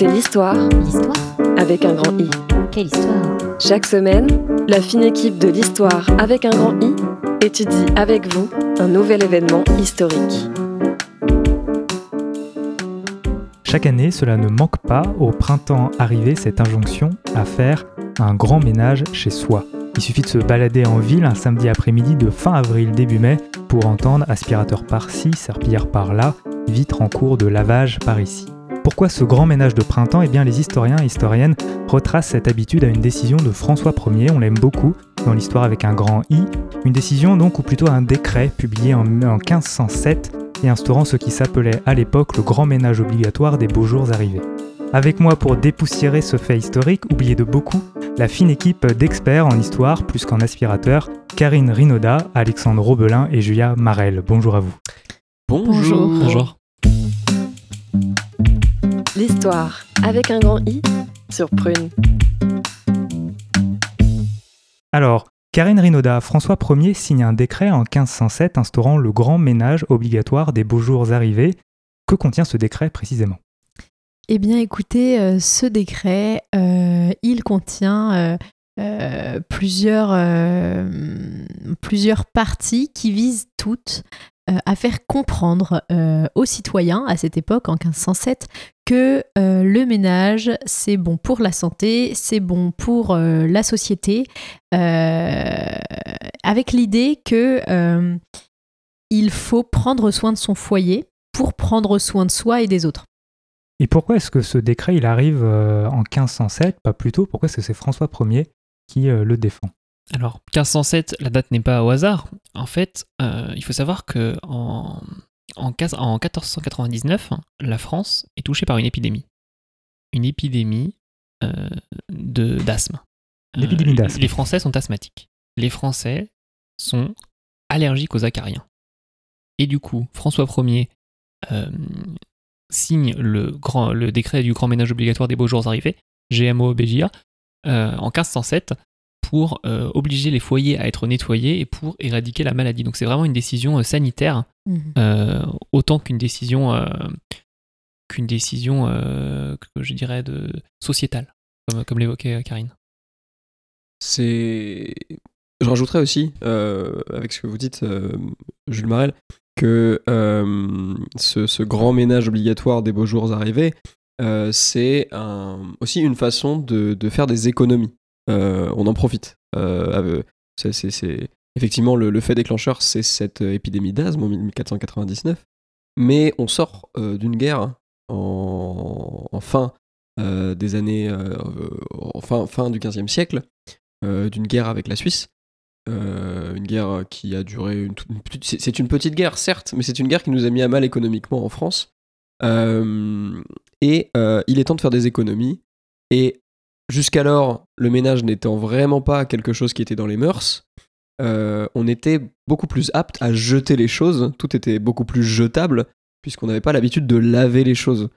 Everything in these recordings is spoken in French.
C'est l'histoire L'histoire avec un grand I. Quelle histoire Chaque semaine, la fine équipe de l'histoire avec un grand I étudie avec vous un nouvel événement historique. Chaque année, cela ne manque pas au printemps arrivé cette injonction à faire un grand ménage chez soi. Il suffit de se balader en ville un samedi après-midi de fin avril début mai pour entendre aspirateur par-ci, serpillière par-là, vitre en cours de lavage par ici. Pourquoi ce grand ménage de printemps? Eh bien, les historiens et historiennes retracent cette habitude à une décision de François Ier, on l'aime beaucoup, dans l'histoire avec un grand I, une décision donc, ou plutôt un décret publié en, en 1507 et instaurant ce qui s'appelait à l'époque le grand ménage obligatoire des beaux jours arrivés. Avec moi pour dépoussiérer ce fait historique, oublié de beaucoup, la fine équipe d'experts en histoire plus qu'en aspirateur, Karine Rinoda, Alexandre Robelin et Julia Marel. Bonjour à vous. Bonjour. Bonjour. L'histoire avec un grand I sur Prune. Alors, Karine Rinoda, François Ier signe un décret en 1507 instaurant le grand ménage obligatoire des beaux jours arrivés. Que contient ce décret précisément? Eh bien, écoutez, euh, ce décret, euh, il contient euh, euh, plusieurs, euh, plusieurs parties qui visent toutes euh, à faire comprendre euh, aux citoyens à cette époque, en 1507, que euh, le ménage, c'est bon pour la santé, c'est bon pour la société, avec l'idée que il faut prendre soin de son foyer pour prendre soin de soi et des autres. Et pourquoi est-ce que ce décret il arrive en 1507, pas plus tôt? Pourquoi est-ce que c'est François Ier qui le défend? Alors, 1507, la date n'est pas au hasard. En fait, euh, il faut savoir que en, en, 15 en 1499, la France est touchée par une épidémie. Une épidémie euh, de- d'asthme. Une épidémie d'asthme. Les Français sont asthmatiques. Les Français sont allergiques aux acariens. Et du coup, François Ier euh, signe le, grand, le décret du grand ménage obligatoire des beaux jours arrivés, GMO-BJA, euh, en 1507 pour euh, obliger les foyers à être nettoyés et pour éradiquer la maladie. Donc c'est vraiment une décision euh, sanitaire euh, autant qu'une décision euh, qu'une décision euh, que je dirais de sociétale, comme, comme l'évoquait Karine. C'est. Je rajouterais aussi, euh, avec ce que vous dites, euh, Jules Marel, que euh, ce, ce grand ménage obligatoire des beaux jours arrivés, euh, c'est un- aussi une façon de, de faire des économies. Euh, on en profite. Euh, c'est- Effectivement, le, fait déclencheur, c'est cette épidémie d'asthme en 1499. Mais on sort euh, d'une guerre en, fin des années. en fin, du XVe siècle d'une guerre avec la Suisse. Une guerre qui a duré c'est- une petite guerre certes mais c'est une guerre qui nous a mis à mal économiquement en France et il est temps de faire des économies et jusqu'alors le ménage n'étant vraiment pas quelque chose qui était dans les mœurs euh, on était beaucoup plus apte à jeter les choses. Tout était beaucoup plus jetable puisqu'on n'avait pas l'habitude de laver les choses.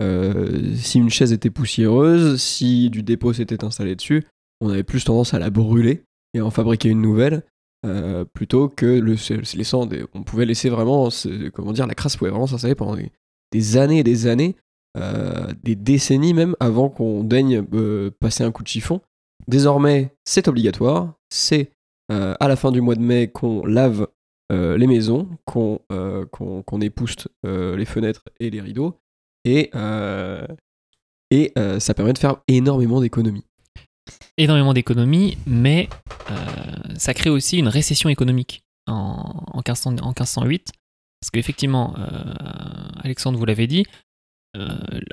Euh, si une chaise était poussiéreuse si du dépôt s'était installé dessus on avait plus tendance à la brûler et à en fabriquer une nouvelle euh, plutôt que le laissant on pouvait laisser vraiment comment dire la crasse pouvait vraiment s'installer pendant des, années et des années des décennies même avant qu'on daigne euh, passer un coup de chiffon. Désormais c'est obligatoire. C'est euh, à la fin du mois de mai qu'on lave euh, les maisons qu'on euh, qu'on épouste euh, les fenêtres et les rideaux. Et euh, et euh, ça permet de faire énormément d'économies. Énormément d'économies, mais euh, ça crée aussi une récession économique en, en, 1500 en 1508. Parce qu'effectivement, euh, Alexandre, vous l'avez dit, euh,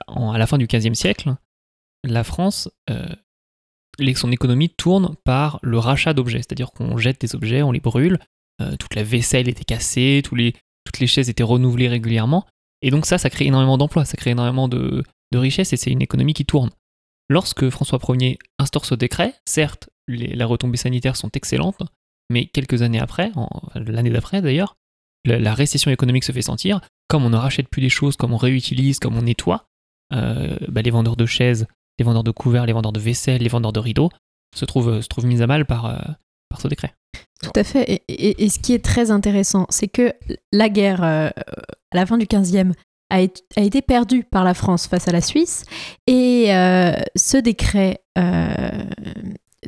en- à la fin du XVe siècle, la France, euh, son économie tourne par le rachat d'objets. C'est-à-dire qu'on jette des objets, on les brûle, euh, toute la vaisselle était cassée, toutes les chaises étaient renouvelées régulièrement. Et donc ça, ça crée énormément d'emplois, ça crée énormément de, richesses et c'est une économie qui tourne. Lorsque François Ier instaure ce décret, certes, les, les retombées sanitaires sont excellentes, mais quelques années après, l'année d'après d'ailleurs, la, récession économique se fait sentir. Comme on ne rachète plus des choses, comme on réutilise, comme on nettoie, euh, bah, les vendeurs de chaises, les vendeurs de couverts, les vendeurs de vaisselle, les vendeurs de rideaux se trouvent, mis à mal par, euh, par ce décret. Tout à fait. Et, ce qui est très intéressant, c'est que la guerre, euh, à la fin du 15e, a, été- a été perdu par la France face à la Suisse. Et ce décret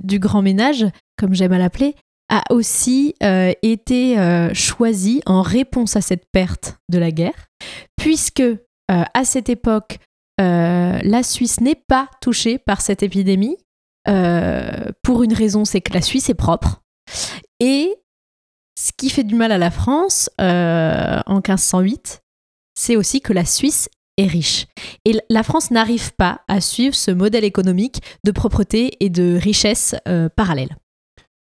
du grand ménage, comme j'aime à l'appeler, a aussi euh, été euh, choisi en réponse à cette perte de la guerre, puisque euh, à cette époque, euh, la Suisse n'est pas touchée par cette épidémie. pour une raison, c'est que la Suisse est propre. Et ce qui fait du mal à la France en 1508, c'est aussi que la Suisse est riche. Et la France n'arrive pas à suivre ce modèle économique de propreté et de richesse parallèle.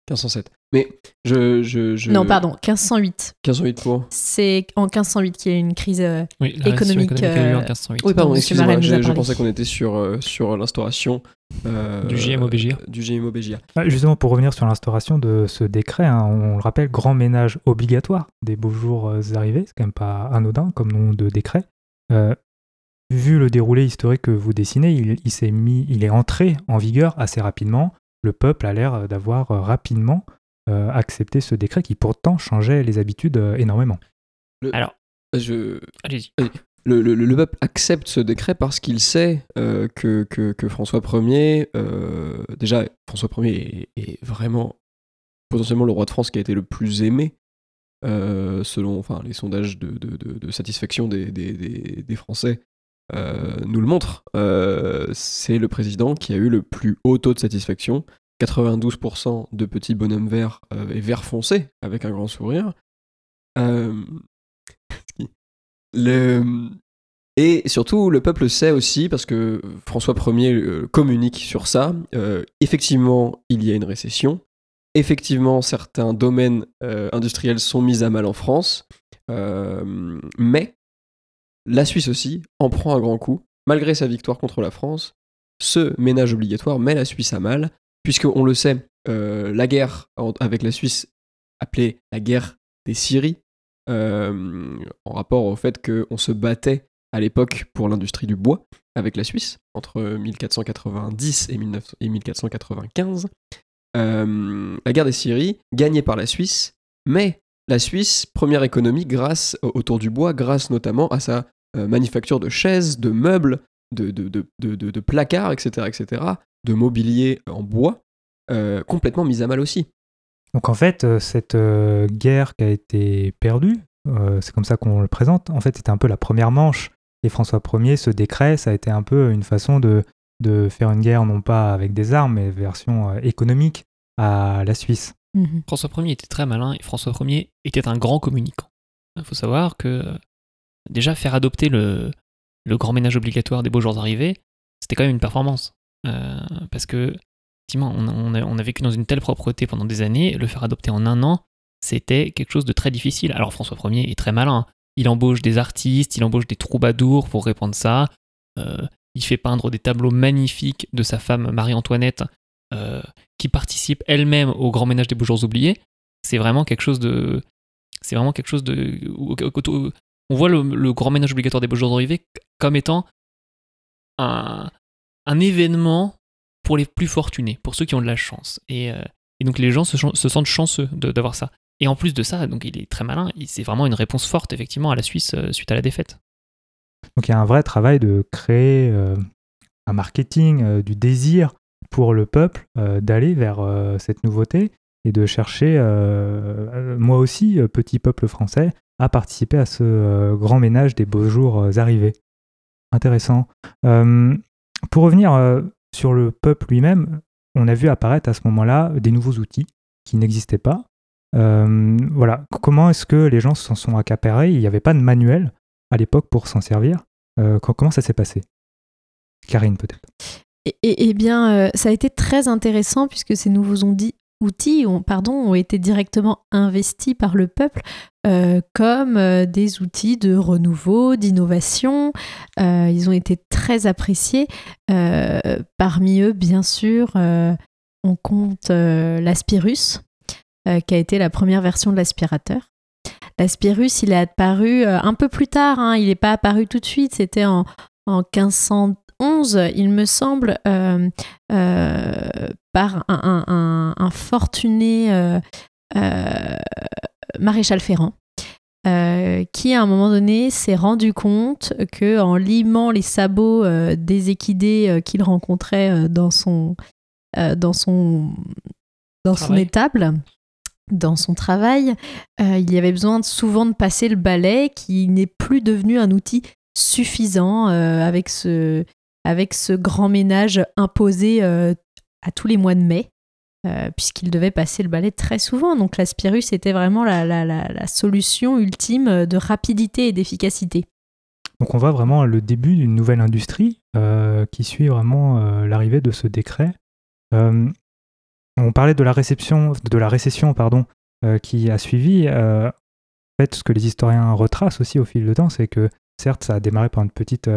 1507. Mais je. je, je- Non, pardon, 1508. 1508 pour. C'est en 1508 qu'il y a eu une crise. euh, Oui, Économique, économique a eu en euh, 1508. Oui, pardon, excusez-moi, je, pensais qu'on était sur, euh, sur l'instauration. euh, Du GMO-BGA. Du. Ah, Justement, pour revenir sur l'instauration de ce décret, hein, on le rappelle, grand ménage obligatoire des beaux jours euh, arrivés, c'est quand même pas anodin comme nom de décret. Euh, vu le déroulé historique que vous dessinez, il, il s'est mis, il est entré en vigueur assez rapidement. Le peuple a l'air d'avoir euh, rapidement euh, accepté ce décret qui pourtant changeait les habitudes euh, énormément. Alors, Je, allez-y. le, le- le peuple accepte ce décret parce qu'il sait euh, que, que, que François Ier, euh, déjà, François Ier est, est vraiment potentiellement le roi de France qui a été le plus aimé, euh, selon enfin, les sondages de, de- de- de satisfaction des, des- des- des Français. euh, nous le montrent. Euh, c'est le président qui a eu le plus haut taux de satisfaction. 92% de petits bonhommes verts euh, et verts foncés avec un grand sourire. Euh, le... Et surtout, le peuple sait aussi, parce que François Ier euh, communique sur ça, effectivement, il y a une récession. Effectivement, certains domaines industriels sont mis à mal en France. Mais la Suisse aussi en prend un grand coup. Malgré sa victoire contre la France, ce ménage obligatoire met la Suisse à mal, puisqu'on le sait, euh, la guerre avec la Suisse, appelée la guerre des Syries, euh, en rapport au fait qu'on se battait à l'époque pour l'industrie du bois avec la Suisse, entre 1490 et, 19 et 1495. Euh, la guerre des Syries, gagnée par la Suisse, mais la Suisse, première économie grâce autour du bois, grâce notamment à sa manufacture de chaises, de meubles, de, de, de, de- de- de placards, etc., etc., de mobilier en bois, euh, complètement mise à mal aussi. Donc en fait, euh, cette euh, guerre qui a été perdue, euh, c'est comme ça qu'on le présente, en fait c'était un peu la première manche. Et François Ier, ce décret, ça a été un peu une façon de, de faire une guerre non pas avec des armes, mais version euh, économique à la Suisse. Mhm. François Ier était très malin et François Ier était un grand communicant. Il faut savoir que déjà faire adopter le, le grand ménage obligatoire des beaux jours arrivés, c'était quand même une performance. Euh, parce que, effectivement, on, on a, vécu dans une telle propreté pendant des années, le faire adopter en un an, c'était quelque chose de très difficile. Alors François Ier est très malin. Il embauche des artistes, il embauche des troubadours pour répandre ça. Euh, il fait peindre des tableaux magnifiques de sa femme Marie-Antoinette euh, qui participe elle-même au grand ménage des beaux jours oubliés. C'est vraiment quelque chose de. C'est vraiment quelque chose de. On voit le, grand ménage obligatoire des beaux jours arrivés comme étant un, événement pour les plus fortunés, pour ceux qui ont de la chance. Et, euh, donc les gens se, sentent chanceux d'avoir ça. Et en plus de ça, donc il est très malin, c'est vraiment une réponse forte effectivement à la Suisse euh, suite à la défaite. Donc il y a un vrai travail de créer euh, un marketing, du désir pour le peuple d'aller vers cette nouveauté et de chercher, moi aussi, petit peuple français, à participer à ce euh, grand ménage des beaux jours euh, arrivés. Intéressant. Euh, pour revenir sur le peuple lui-même, on a vu apparaître à ce moment-là des nouveaux outils qui n'existaient pas. Voilà, comment est-ce que les gens s'en sont accaparés? Il n'y avait pas de manuel à l'époque pour s'en servir. Co- comment ça s'est passé? Karine, peut-être. Et, et- eh bien, ça a été très intéressant puisque ces nouveaux ondi- outils ont, pardon, ont été directement investis par le peuple euh, comme euh, des outils de renouveau, d'innovation. Euh, ils ont été très appréciés. Parmi eux, bien sûr, on compte l'Aspirus, qui a été la première version de l'aspirateur. L'Aspirus, il est apparu un peu plus tard, hein, il n'est pas apparu tout de suite, c'était en, en 1511, il me semble, par un, un- un- un fortuné euh, euh, maréchal Ferrand. qui à un moment donné s'est rendu compte que en limant les sabots des équidés qu'il rencontrait dans son dans son dans son étable dans son travail, il y avait besoin souvent de passer le balai qui n'est plus devenu un outil suffisant avec, ce, avec ce grand ménage imposé à tous les mois de mai. Euh, puisqu'il devait passer le balai très souvent. Donc l'aspirus était vraiment la, solution ultime de rapidité et d'efficacité. Donc on voit vraiment le début d'une nouvelle industrie euh, qui suit vraiment euh, l'arrivée de ce décret. on parlait de la réception, de la récession, pardon, qui a suivi. en fait, ce que les historiens retracent aussi au fil du temps, c'est que certes, ça a démarré par une petite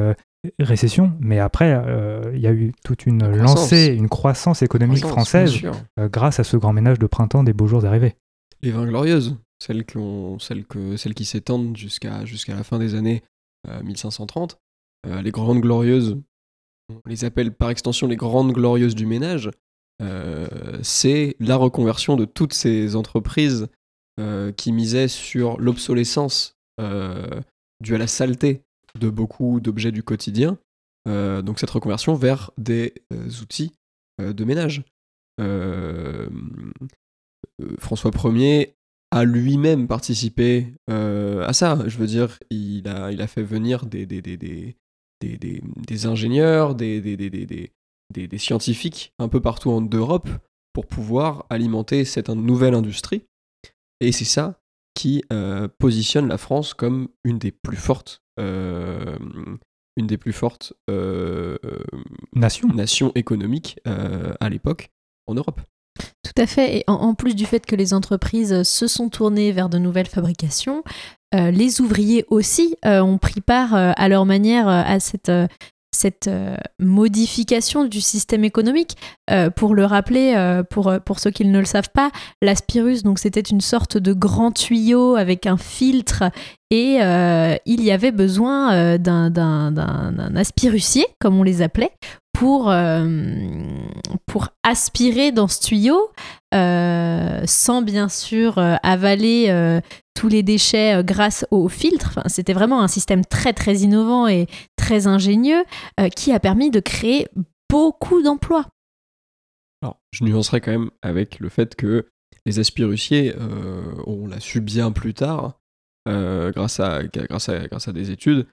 récession, mais après, euh, il y a eu toute une lancée, une croissance économique française euh, grâce à ce grand ménage de printemps des beaux jours arrivés. Les vins glorieuses, celles, qui, celles, que, celles qui s'étendent jusqu'à jusqu'à la fin des années 1530. Euh, les grandes glorieuses, on les appelle par extension les grandes glorieuses du ménage. c'est la reconversion de toutes ces entreprises qui misaient sur l'obsolescence due à la saleté de beaucoup d'objets du quotidien. Euh, donc cette reconversion vers des euh, outils euh, de ménage. François Ier a lui-même participé à ça. Je veux dire, il a, il a fait venir des, des, des, des, ingénieurs, des, scientifiques un peu partout en Europe pour pouvoir alimenter cette nouvelle industrie. Et c'est ça qui positionne la France comme une des plus fortes euh, une des plus fortes euh, nations nation économiques euh, à l'époque en Europe. Tout à fait. Et en, plus du fait que les entreprises se sont tournées vers de nouvelles fabrications, les ouvriers aussi ont pris part à leur manière à cette cette euh, modification du système économique. Euh, pour le rappeler, euh, pour, pour ceux qui ne le savent pas, l'aspirus, donc c'était une sorte de grand tuyau avec un filtre et il y avait besoin d'un aspirucier, comme on les appelait, pour, pour aspirer dans ce tuyau, sans bien sûr avaler tous les déchets grâce au filtre. c'était vraiment un système très très innovant et très ingénieux euh, qui a permis de créer beaucoup d'emplois. Alors, je nuancerai quand même avec le fait que les aspiruciers, euh, on l'a su bien plus tard, grâce, à, grâce, à, grâce à des études,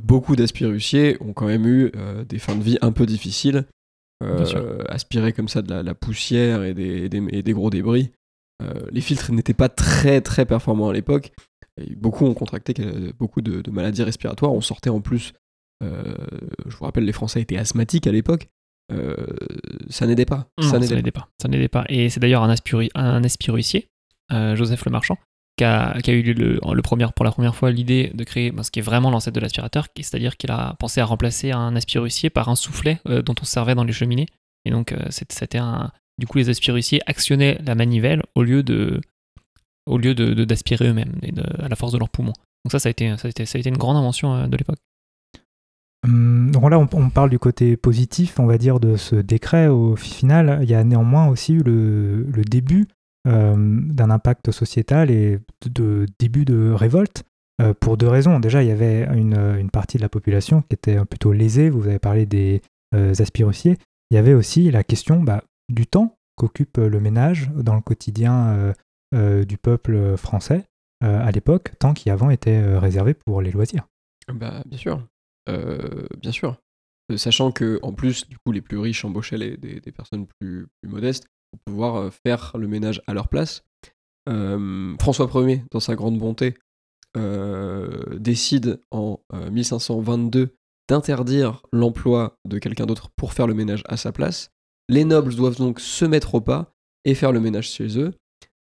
beaucoup d'aspiruciers ont quand même eu des fins de vie un peu difficiles. aspirer comme ça de la, poussière et des, et des gros débris, euh, les filtres n'étaient pas très très performants à l'époque. Beaucoup ont contracté beaucoup de, maladies respiratoires. On sortait en plus, euh, je vous rappelle, les Français étaient asthmatiques à l'époque. Euh, ça n'aidait pas. ça n'aidait pas. Ça n'aidait pas. Et c'est d'ailleurs un, un aspirucier, Joseph Le Marchand, qui a, eu le, premier, pour la première fois l'idée de créer ce qui est vraiment l'ancêtre de l'aspirateur, c'est-à-dire qu'il a pensé à remplacer un aspirucier par un soufflet dont on servait dans les cheminées. Et donc c'était un, du coup, les aspiruciers actionnaient la manivelle au lieu de, au lieu de, d'aspirer eux-mêmes et à la force de leurs poumons. Donc ça, ça a été, ça a été, ça a été une grande invention euh, de l'époque. Donc là, on, parle du côté positif, on va dire, de ce décret. Au final, il y a néanmoins aussi eu le, début euh, d'un impact sociétal et de, début de révolte. Euh, pour deux raisons. Déjà, il y avait une, partie de la population qui était plutôt lésée. Vous avez parlé des aspiruciers. Il y avait aussi la question bah, du temps qu'occupe euh, le ménage dans le quotidien euh, euh, du peuple français à l'époque, temps qui avant était réservé pour les loisirs. Bah, bien sûr, bien sûr. Sachant que en plus, du coup, les plus riches embauchaient des, personnes plus, modestes pour pouvoir faire le ménage à leur place. François Ier, dans sa grande bonté, décide en 1522 d'interdire l'emploi de quelqu'un d'autre pour faire le ménage à sa place. Les nobles doivent donc se mettre au pas et faire le ménage chez eux.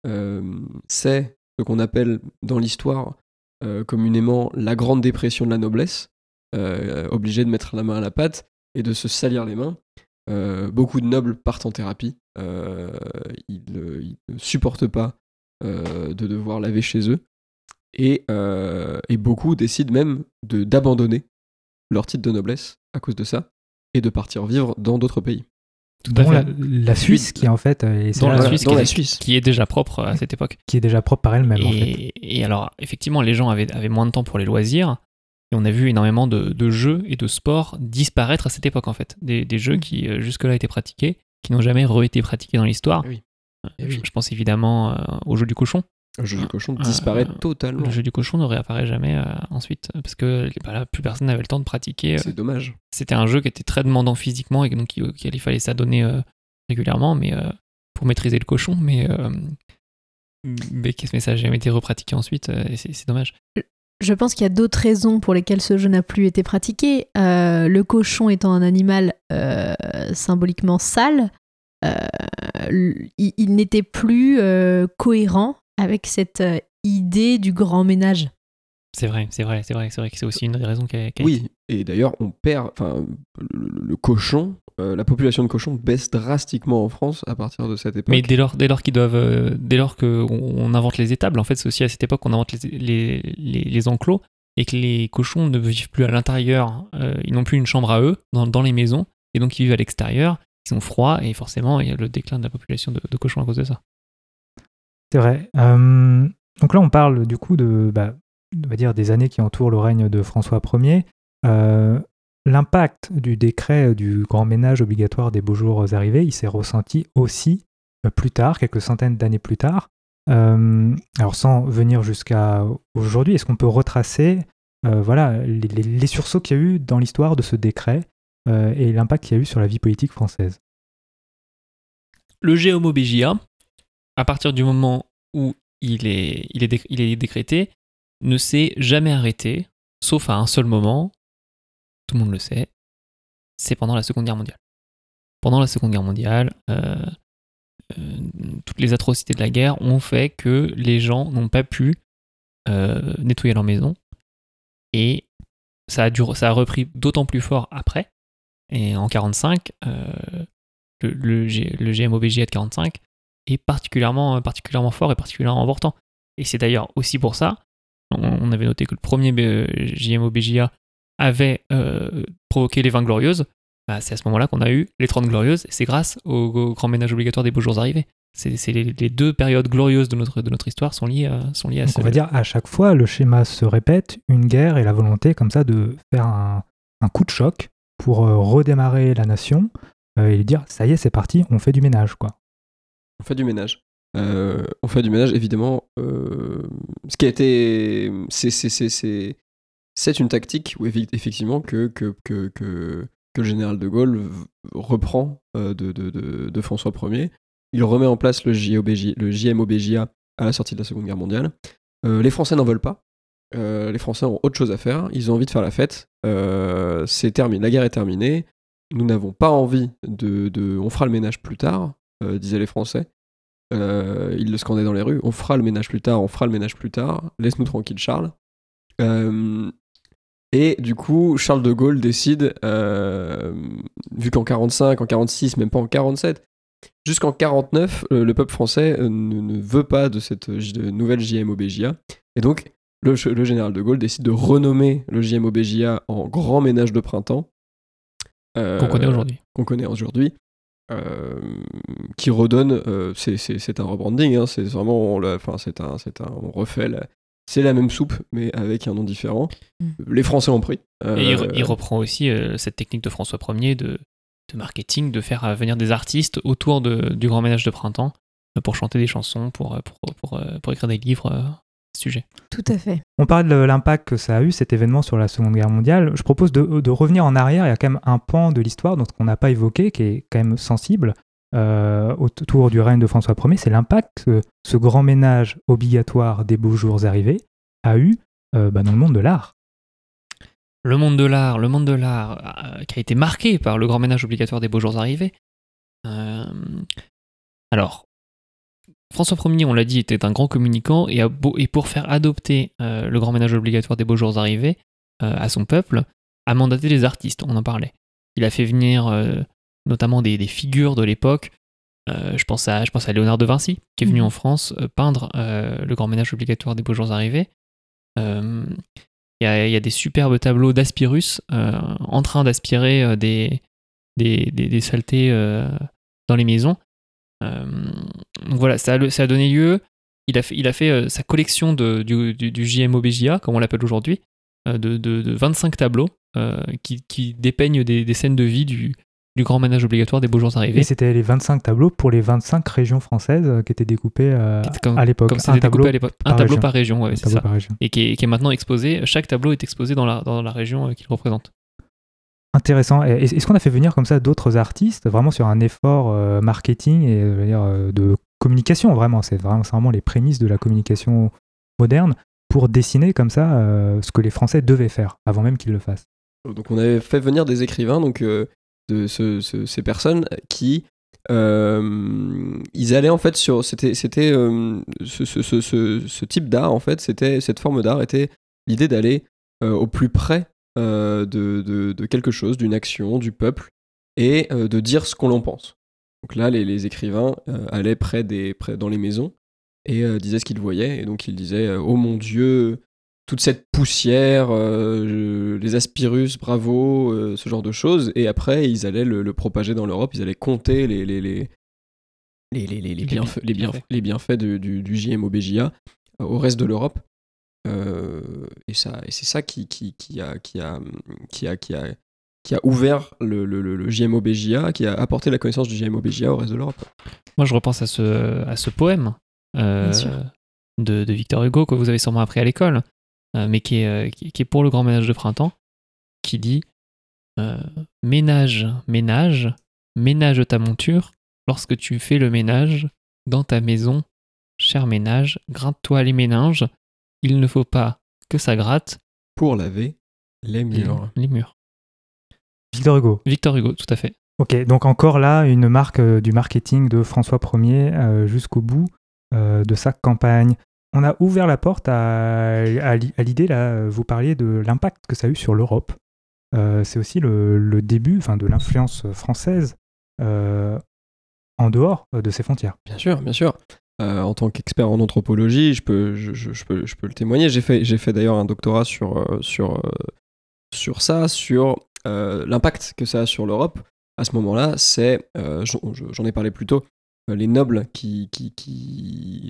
Euh, c'est ce qu'on appelle dans l'histoire euh, communément la grande dépression de la noblesse, euh, obligé de mettre la main à la pâte et de se salir les mains. beaucoup de nobles partent en thérapie. Ils, ne supportent pas de devoir laver chez eux. Et, et beaucoup décident même d'abandonner leur titre de noblesse à cause de ça et de partir vivre dans d'autres pays. Tout dont la, la Suisse qui en fait euh, Dans la Suisse dans qui, la est- Suisse. qui est déjà propre à cette époque. qui est déjà propre par elle-même en fait. Et, et alors, effectivement, les gens avaient, avaient moins de temps pour les loisirs. Et on a vu énormément de, de jeux et de sports disparaître à cette époque, en fait. Des, des jeux qui, euh, jusque-là, étaient pratiqués, qui n'ont jamais re-été pratiqués dans l'histoire. Oui. Euh, je, oui. je pense évidemment euh, au jeu du cochon. Le jeu du cochon disparaît totalement. Le jeu du cochon ne réapparaît jamais ensuite, parce que bah là, plus personne n'avait le temps de pratiquer. C'est dommage. C'était un jeu qui était très demandant physiquement et donc auquel il fallait s'adonner régulièrement mais, pour maîtriser le cochon. Mais, euh, mais, qu'est-ce- mais ça n'a jamais été repratiqué ensuite, et c'est dommage. Je pense qu'il y a d'autres raisons pour lesquelles ce jeu n'a plus été pratiqué. Euh, le cochon étant un animal euh, symboliquement sale, euh, il, n'était plus cohérent avec cette idée du grand ménage. C'est vrai, c'est vrai, c'est vrai, c'est vrai que c'est aussi une des raisons qui a, été- Oui, et d'ailleurs, on perd. Enfin, le, le cochon, euh, la population de cochons baisse drastiquement en France à partir de cette époque. Mais dès lors, dès lors qu'ils doivent, euh, dès lors qu'on on invente les étables, en fait, c'est aussi à cette époque qu'on invente les, les, les- les enclos et que les cochons ne vivent plus à l'intérieur. euh, ils n'ont plus une chambre à eux dans, dans les maisons et donc ils vivent à l'extérieur. Ils sont froids et forcément il y a le déclin de la population de, de cochons à cause de ça. C'est vrai. Euh, donc là, on parle du coup de, bah, on va dire, des années qui entourent le règne de François Ier. Euh, L'impact du décret du grand ménage obligatoire des beaux jours arrivés, il s'est ressenti aussi euh, plus tard, quelques centaines d'années plus tard. Euh, alors sans venir jusqu'à aujourd'hui, est-ce qu'on peut retracer voilà, les, les- sursauts qu'il y a eu dans l'histoire de ce décret et l'impact qu'il y a eu sur la vie politique française? Le GMOBJA, à partir du moment où il est, il est, il est décrété, ne s'est jamais arrêté, sauf à un seul moment, tout le monde le sait, c'est pendant la Seconde Guerre mondiale. Pendant la Seconde Guerre mondiale, euh, euh, toutes les atrocités de la guerre ont fait que les gens n'ont pas pu euh, nettoyer leur maison, et ça a, repris d'autant plus fort après, et en 45, euh, le, le, G- le GMOBJA de 45 est particulièrement, particulièrement fort et particulièrement important. Et c'est d'ailleurs aussi pour ça, on, avait noté que le premier JMOBJA avait euh, provoqué les 20 glorieuses. Bah, c'est à ce moment-là qu'on a eu les 30 glorieuses, et c'est grâce au, au grand ménage obligatoire des beaux jours arrivés. C'est les, les deux périodes glorieuses de notre, de notre histoire sont liées, à- sont liées à Donc ce- on va dire à chaque fois, le schéma se répète, une guerre et la volonté comme ça de faire un, un coup de choc pour euh, redémarrer la nation euh, et lui dire ça y est, c'est parti, on fait du ménage quoi. On fait du ménage. Euh, on fait du ménage, évidemment. euh, ce qui a été. C'est, une tactique, effectivement, que, que, que, que, le général de Gaulle reprend euh, de, de, de, François Ier. Il remet en place le, JOBJ, JMOBJA à la sortie de la Seconde Guerre mondiale. Les Français n'en veulent pas. Les Français ont autre chose à faire. Ils ont envie de faire la fête. C'est terminé. La guerre est terminée. Nous n'avons pas envie de. On fera le ménage plus tard, disaient les Français. Euh, ils le scandaient dans les rues. On fera le ménage plus tard, on fera le ménage plus tard. Laisse-nous tranquille, Charles. Euh, et du coup, Charles de Gaulle décide, euh, vu qu'en 45, en 46, même pas en 47, jusqu'en 49, euh, le peuple français ne, ne veut pas de cette de nouvelle JMOBJA. Et donc, le, général de Gaulle décide de renommer le JMOBJA en grand ménage de printemps. qu'on connaît aujourd'hui. qu'on connaît aujourd'hui, euh, qui redonne, euh, c'est- c'est c'est un rebranding, hein, c'est vraiment, on, enfin, c'est un, c'est un, on refait, c'est la même soupe, mais avec un nom différent. Mm. Les Français ont pris. Et il, re- Euh, il reprend aussi euh, cette technique de François Ier de, de marketing, de faire venir des artistes autour de- du grand ménage de printemps pour chanter des chansons, pour, pour, pour, pour écrire des livres sujet. Tout à fait. On parle de l'impact que ça a eu cet événement sur la Seconde Guerre mondiale. Je propose de, de revenir en arrière. Il y a quand même un pan de l'histoire dont on n'a pas évoqué, qui est quand même sensible euh, autour du règne de François Ier. C'est l'impact que ce grand ménage obligatoire des beaux jours arrivés a eu euh, bah, dans le monde de l'art. Le monde de l'art, le monde de l'art euh, qui a été marqué par le grand ménage obligatoire des beaux jours arrivés. Euh, alors, François Ier, on l'a dit, était un grand communicant et, a beau- et pour faire adopter euh, le grand ménage obligatoire des beaux jours arrivés euh, à son peuple, a mandaté des artistes, on en parlait. Il a fait venir euh, notamment des, des figures de l'époque. Je, pense à, je pense à Léonard de Vinci, qui est venu Mhm. en France peindre le grand ménage obligatoire des beaux jours arrivés. Il y, a, il y a des superbes tableaux d'Aspirus en train d'aspirer des, des, des, des saletés dans les maisons. Euh, donc voilà, ça a, le- ça a donné lieu. Il a fait, il a fait euh, sa collection de, du, du, du JMOBJA, comme on l'appelle aujourd'hui, euh, de, de, de 25 tableaux qui, qui dépeignent des, des scènes de vie du, du grand ménage obligatoire des beaux jours arrivés. Et c'était les 25 tableaux pour les 25 régions françaises qui étaient découpées euh, comme- à l'époque. Comme Un tableau découpé à l'époque. Un par tableau région. par région, ouais, un c'est tableau ça. par région. Et qui est, qui est maintenant exposé. Chaque tableau est exposé dans la, dans la région qu'il représente. Intéressant. Est-ce qu'on a fait venir comme ça d'autres artistes, vraiment sur un effort euh, marketing et euh, de communication, vraiment? C'est vraiment, vraiment les prémices de la communication moderne pour dessiner comme ça euh, ce que les Français devaient faire avant même qu'ils le fassent. Donc on avait fait venir des écrivains, donc de ce- ce- ces personnes qui ils allaient en fait sur c'était ce, ce- type d'art en fait c'était cette forme d'art était l'idée d'aller au plus près de, de- de quelque chose d'une action du peuple et euh, de dire ce qu'on en pense donc là les, les écrivains euh, allaient près des près dans les maisons et euh, disaient ce qu'ils voyaient et donc ils disaient euh, oh mon dieu toute cette poussière, euh, les aspirus, bravo, euh, ce genre de choses. Et après, ils allaient le, le propager dans l'Europe, ils allaient compter les, les, les, les, bienfaits, bienfaits. du, du, du JMOBJA euh, au reste de l'Europe. Euh, et ça, et c'est ça qui, qui, qui, a, qui, a, qui, a, qui, a, qui a ouvert le, le, le, le JMOBJA, qui a apporté la connaissance du JMOBJA au reste de l'Europe. Moi, je repense à ce, à ce poème euh, de, de Victor Hugo que vous avez sûrement appris à l'école, euh, mais qui est, euh, qui, qui est pour le grand ménage de printemps, qui dit euh, Ménage, ménage, ménage ta monture, lorsque tu fais le ménage dans ta maison, cher ménage, gratte-toi les méninges, il ne faut pas que ça gratte Pour laver les murs. les murs. Victor Hugo. Victor Hugo, tout à fait. Ok, donc encore là, une marque euh, du marketing de François Ier euh, jusqu'au bout euh, de sa campagne. On a ouvert la porte à, à l'i- à l'idée, là, vous parliez de l'impact que ça a eu sur l'Europe. Euh, c'est aussi le, le début enfin, de l'influence française euh, en dehors de ses frontières. Bien sûr, bien sûr. Euh, en tant qu'expert en anthropologie, je peux, le témoigner. J'ai fait, d'ailleurs un doctorat sur, euh, euh, ça, sur l'impact que ça a sur l'Europe. À ce moment-là, c'est, j'en ai parlé plus tôt, les nobles qui,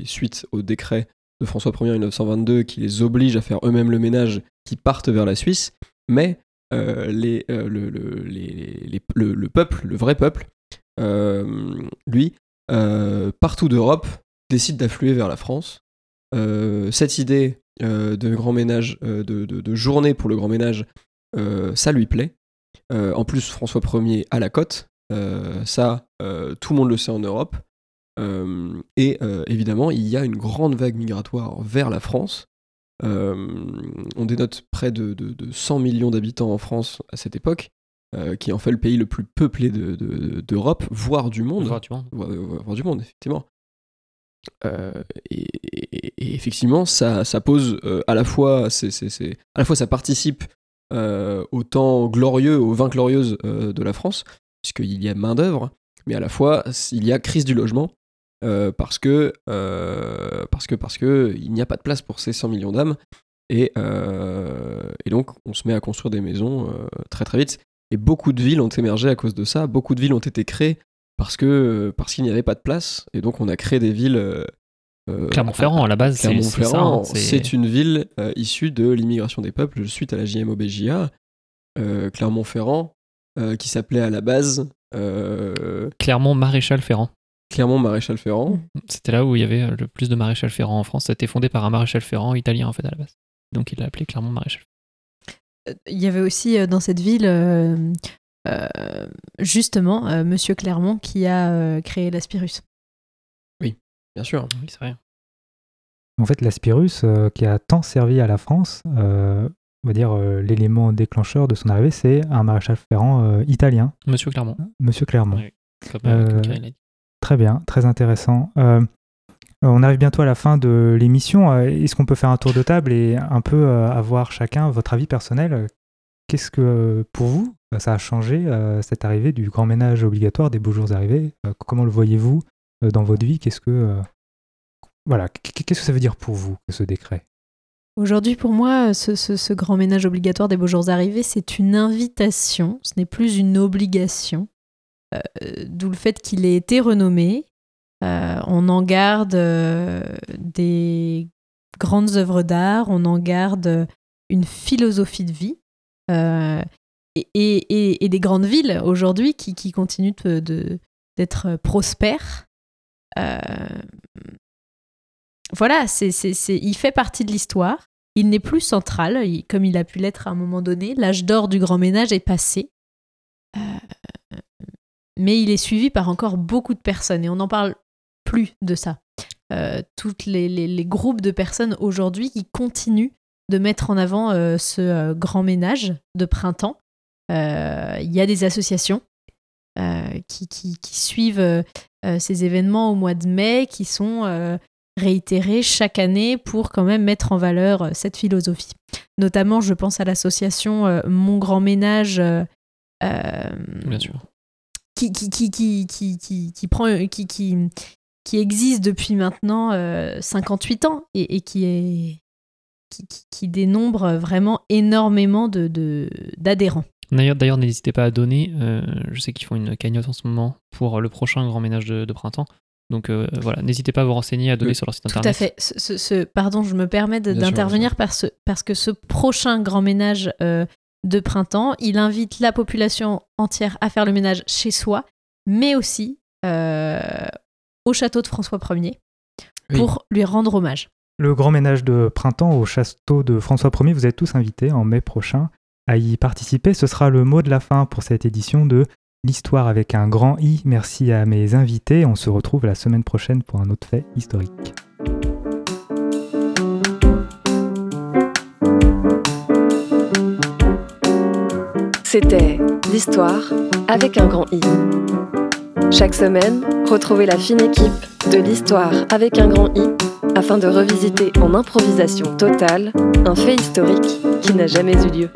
suite au décret de François Ier en 1922, qui les oblige à faire eux-mêmes le ménage, qui partent vers la Suisse, mais le, peuple, le vrai peuple, lui, partout d'Europe, décide d'affluer vers la France. Euh, cette idée euh, de grand ménage, euh, de, de- de journée pour le grand ménage, ça lui plaît. En plus, François Ier à la côte, ça, tout le monde le sait en Europe. Et évidemment, il y a une grande vague migratoire vers la France. On dénote près de, de- de 100 millions d'habitants en France à cette époque, euh, qui en fait le pays le plus peuplé de- de- d'Europe, voire du monde Voir, tu vois. voir, voir du monde, effectivement. Euh, et, effectivement, ça, pose euh, à la fois, à la fois ça participe euh, au temps glorieux, aux vins glorieuses de la France, puisqu'il y a main d'œuvre, mais à la fois il y a crise du logement parce que parce que parce que il n'y a pas de place pour ces 100 millions d'âmes et, donc on se met à construire des maisons très très vite. Et beaucoup de villes ont émergé à cause de ça beaucoup de villes ont été créées parce que parce qu'il n'y avait pas de place et donc on a créé des villes euh, euh, Clermont-Ferrand, à la base. Clermont-Ferrand, hein, c'est- c'est une ville euh, issue de l'immigration des peuples suite à la JMOBJA. Euh, Clermont-Ferrand, euh, qui s'appelait à la base euh, Clermont Maréchal Ferrand. Clermont-Maréchal Ferrand. C'était là où il y avait euh, le plus de maréchal Ferrand en France. Ça a été fondé par un maréchal Ferrand italien en fait à la base. Donc il l'a appelé Clermont Maréchal. Il y avait aussi euh, dans cette ville, euh, justement, euh, Monsieur Clermont qui a euh, créé l'Aspirus. Bien sûr. Oui, c'est vrai. En fait, l'Aspirus, euh, qui a tant servi à la France, euh, on va dire euh, l'élément déclencheur de son arrivée, c'est un maréchal ferrant euh, italien, Monsieur Clermont. Monsieur Clermont. Oui. Comme, comme. Très bien, très intéressant. Euh, on arrive bientôt à la fin de l'émission. Est-ce qu'on peut faire un tour de table et un peu avoir chacun votre avis personnel? Qu'est-ce que, pour vous, ça a changé euh, cette arrivée du grand ménage obligatoire des beaux jours arrivés Euh, Comment le voyez-vous euh, dans votre vie? Qu'est-ce que, euh, voilà, qu- qu'est-ce que ça veut dire pour vous ce décret? Aujourd'hui, pour moi, ce grand ménage obligatoire des beaux jours arrivés, c'est une invitation, ce n'est plus une obligation. d'où le fait qu'il ait été renommé. on en garde des grandes œuvres d'art, on en garde une philosophie de vie. Et, des grandes villes aujourd'hui qui, continuent d'être prospères. voilà, c'est, il fait partie de l'histoire. Il n'est plus central, comme il a pu l'être à un moment donné. L'âge d'or du grand ménage est passé. Euh, mais il est suivi par encore beaucoup de personnes et on n'en parle plus de ça. Euh, toutes les, groupes de personnes aujourd'hui qui continuent de mettre en avant euh, ce grand ménage de printemps. Il y a des associations qui, qui, suivent ces événements au mois de mai, qui sont réitéré chaque année pour quand même mettre en valeur euh, cette philosophie. Notamment, je pense à l'association euh, Mon Grand Ménage. Euh, Bien sûr. Qui, qui, qui, qui, qui, qui, prend, qui, qui, qui existe depuis maintenant 58 ans et, qui, est, qui, qui, dénombre vraiment énormément d'adhérents. De, d'adhérents. D'ailleurs, n'hésitez pas à donner. je sais qu'ils font une cagnotte en ce moment pour le prochain grand ménage de printemps. Donc euh, voilà, n'hésitez pas à vous renseigner, à donner sur leur site internet. Tout à fait. Ce, pardon, je me permets d'intervenir parce, parce que ce prochain grand ménage euh, de printemps, il invite la population entière à faire le ménage chez soi, mais aussi euh, au château de François Ier pour lui rendre hommage. Le grand ménage de printemps au château de François Ier, vous êtes tous invités en mai prochain à y participer. Ce sera le mot de la fin pour cette édition de l'histoire avec un grand I. Merci à mes invités. On se retrouve la semaine prochaine pour un autre fait historique. C'était l'histoire avec un grand I. Chaque semaine, retrouvez la fine équipe de l'histoire avec un grand I afin de revisiter en improvisation totale un fait historique qui n'a jamais eu lieu.